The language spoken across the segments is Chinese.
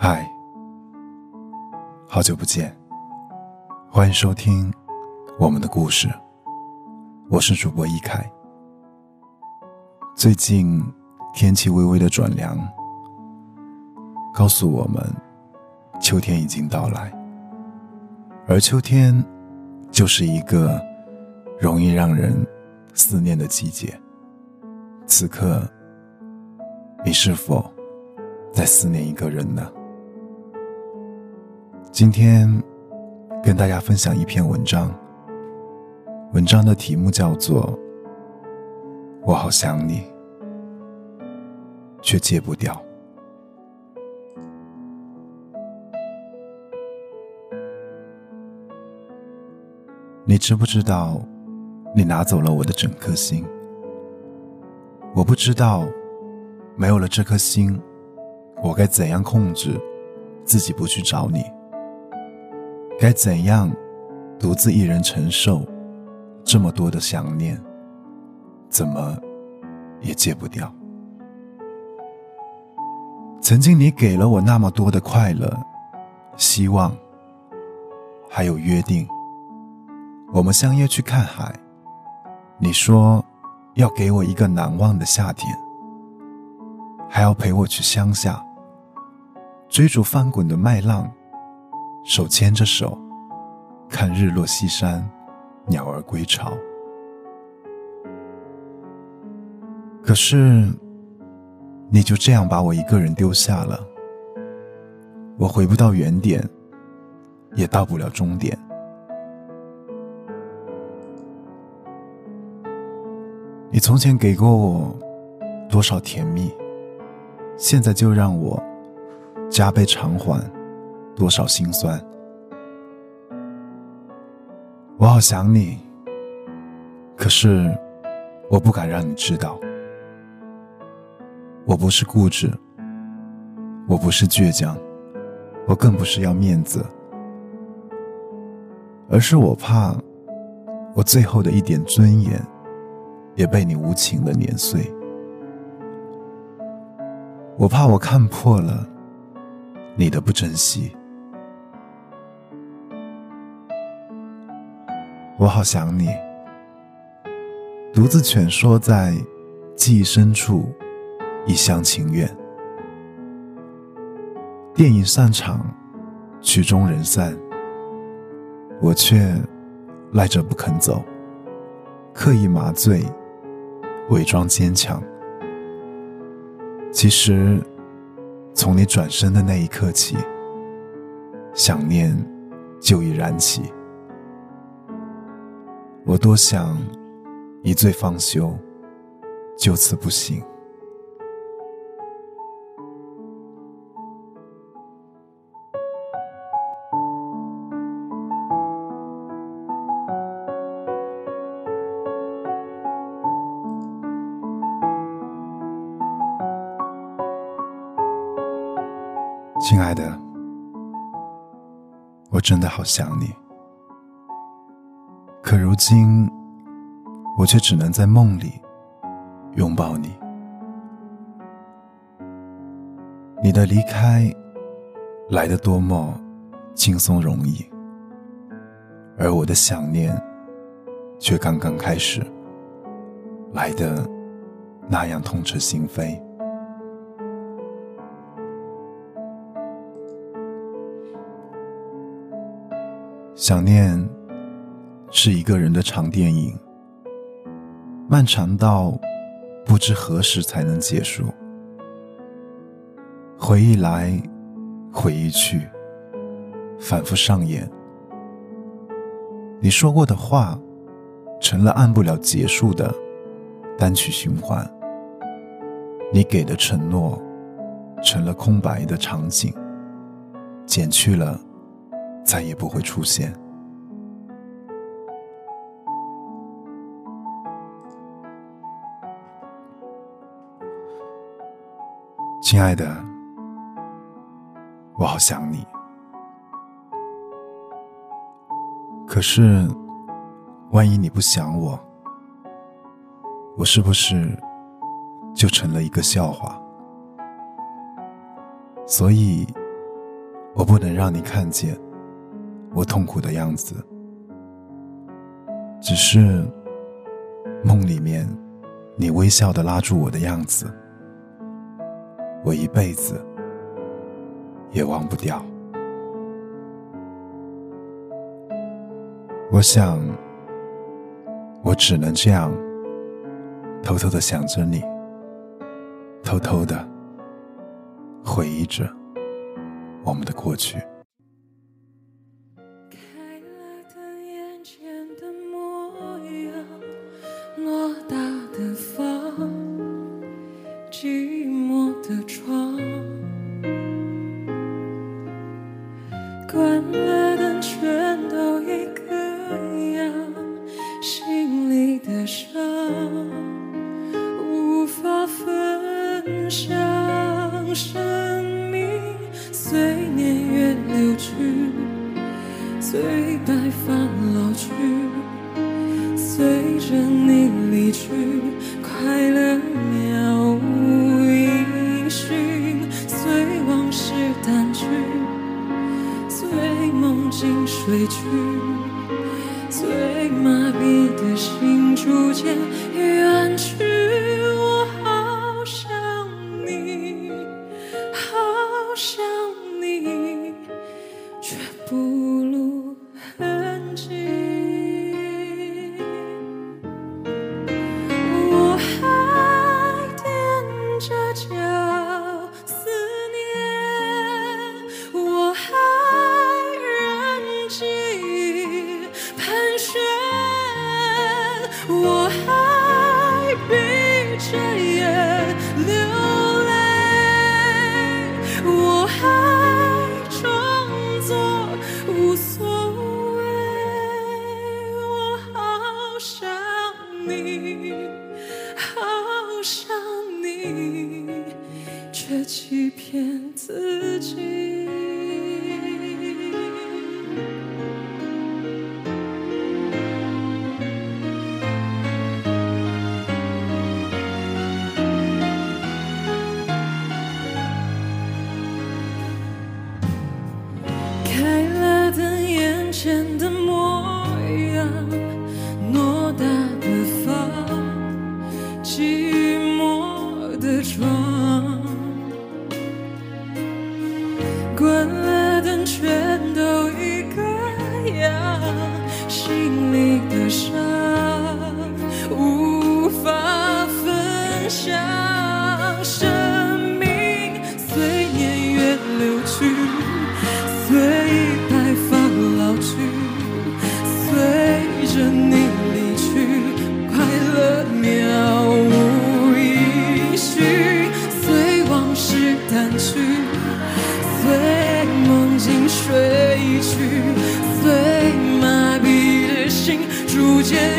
嗨，好久不见，欢迎收听我们的故事。我是主播一凯。最近天气微微的转凉，告诉我们秋天已经到来，而秋天就是一个容易让人思念的季节。此刻，你是否在思念一个人呢？今天跟大家分享一篇文章，文章的题目叫做《我好想你，却戒不掉》。你知不知道，你拿走了我的整颗心？我不知道，没有了这颗心，我该怎样控制自己不去找你？该怎样独自一人承受这么多的想念？怎么也戒不掉？曾经你给了我那么多的快乐、希望，还有约定。我们相约去看海，你说。要给我一个难忘的夏天，还要陪我去乡下，追逐翻滚的麦浪，手牵着手，看日落西山，鸟儿归巢。可是，你就这样把我一个人丢下了，我回不到原点，也到不了终点。你从前给过我多少甜蜜，现在就让我加倍偿还多少心酸。我好想你，可是我不敢让你知道。我不是固执，我不是倔强，我更不是要面子，而是我怕我最后的一点尊严。也被你无情的碾碎，我怕我看破了你的不珍惜，我好想你，独自蜷缩在记忆深处，一厢情愿。电影散场，曲终人散，我却赖着不肯走，刻意麻醉。伪装坚强，其实从你转身的那一刻起，想念就已燃起。我多想一醉方休，就此不醒。亲爱的，我真的好想你。可如今，我却只能在梦里拥抱你。你的离开来的多么轻松容易，而我的想念却刚刚开始，来的那样痛彻心扉。想念是一个人的长电影，漫长到不知何时才能结束。回忆来，回忆去，反复上演。你说过的话，成了按不了结束的单曲循环。你给的承诺，成了空白的场景，减去了。再也不会出现，亲爱的我好想你。可是万一你不想我我是不是就成了一个笑话？所以我不能让你看见我痛苦的样子。只是梦里面你微笑的拉住我的样子。我一辈子也忘不掉。我想我只能这样偷偷的想着你偷偷的回忆着我们的过去。关了灯全都一个样心里的伤无法分享生命随年月流去随白发老去随着你离去快乐最麻痹的心逐渐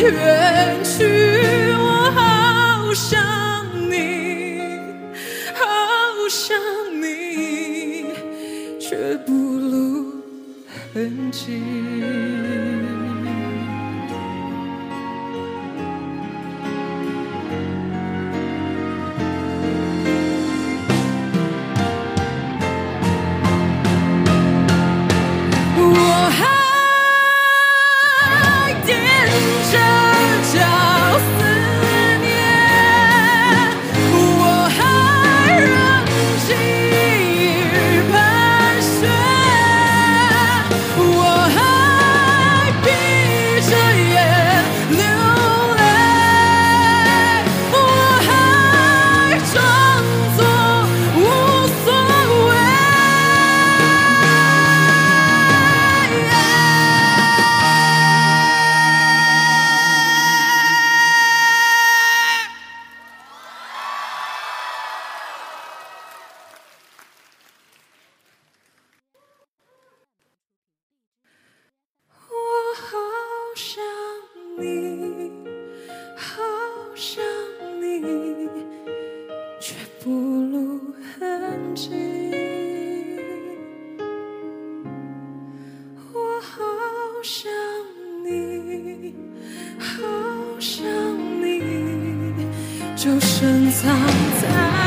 远去我好想你好想你却不露痕迹。珍藏在